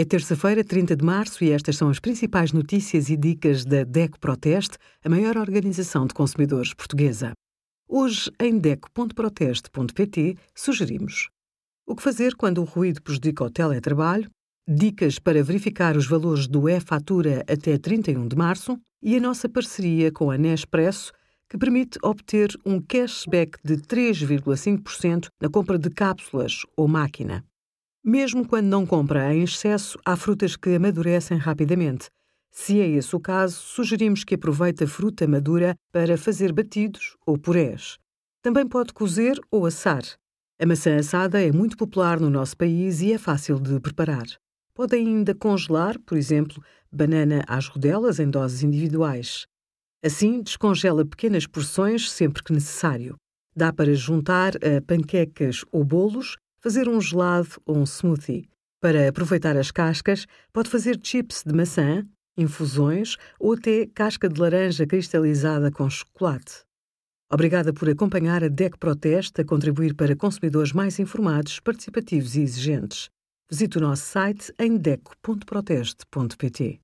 É terça-feira, 30 de março, e estas são as principais notícias e dicas da DECO Proteste, a maior organização de consumidores portuguesa. Hoje, em DECO.proteste.pt, sugerimos o que fazer quando o ruído prejudica o teletrabalho, dicas para verificar os valores do e-fatura até 31 de março e a nossa parceria com a Nespresso, que permite obter um cashback de 3,5% na compra de cápsulas ou máquina. Mesmo quando não compra em excesso, há frutas que amadurecem rapidamente. Se é esse o caso, sugerimos que aproveite a fruta madura para fazer batidos ou purés. Também pode cozer ou assar. A maçã assada é muito popular no nosso país e é fácil de preparar. Pode ainda congelar, por exemplo, banana às rodelas em doses individuais. Assim, descongela pequenas porções sempre que necessário. Dá para juntar a panquecas ou bolos fazer um gelado ou um smoothie. Para aproveitar as cascas, pode fazer chips de maçã, infusões ou até casca de laranja cristalizada com chocolate. Obrigada por acompanhar a DEC Proteste a contribuir para consumidores mais informados, participativos e exigentes. Visite o nosso site em deco.proteste.pt.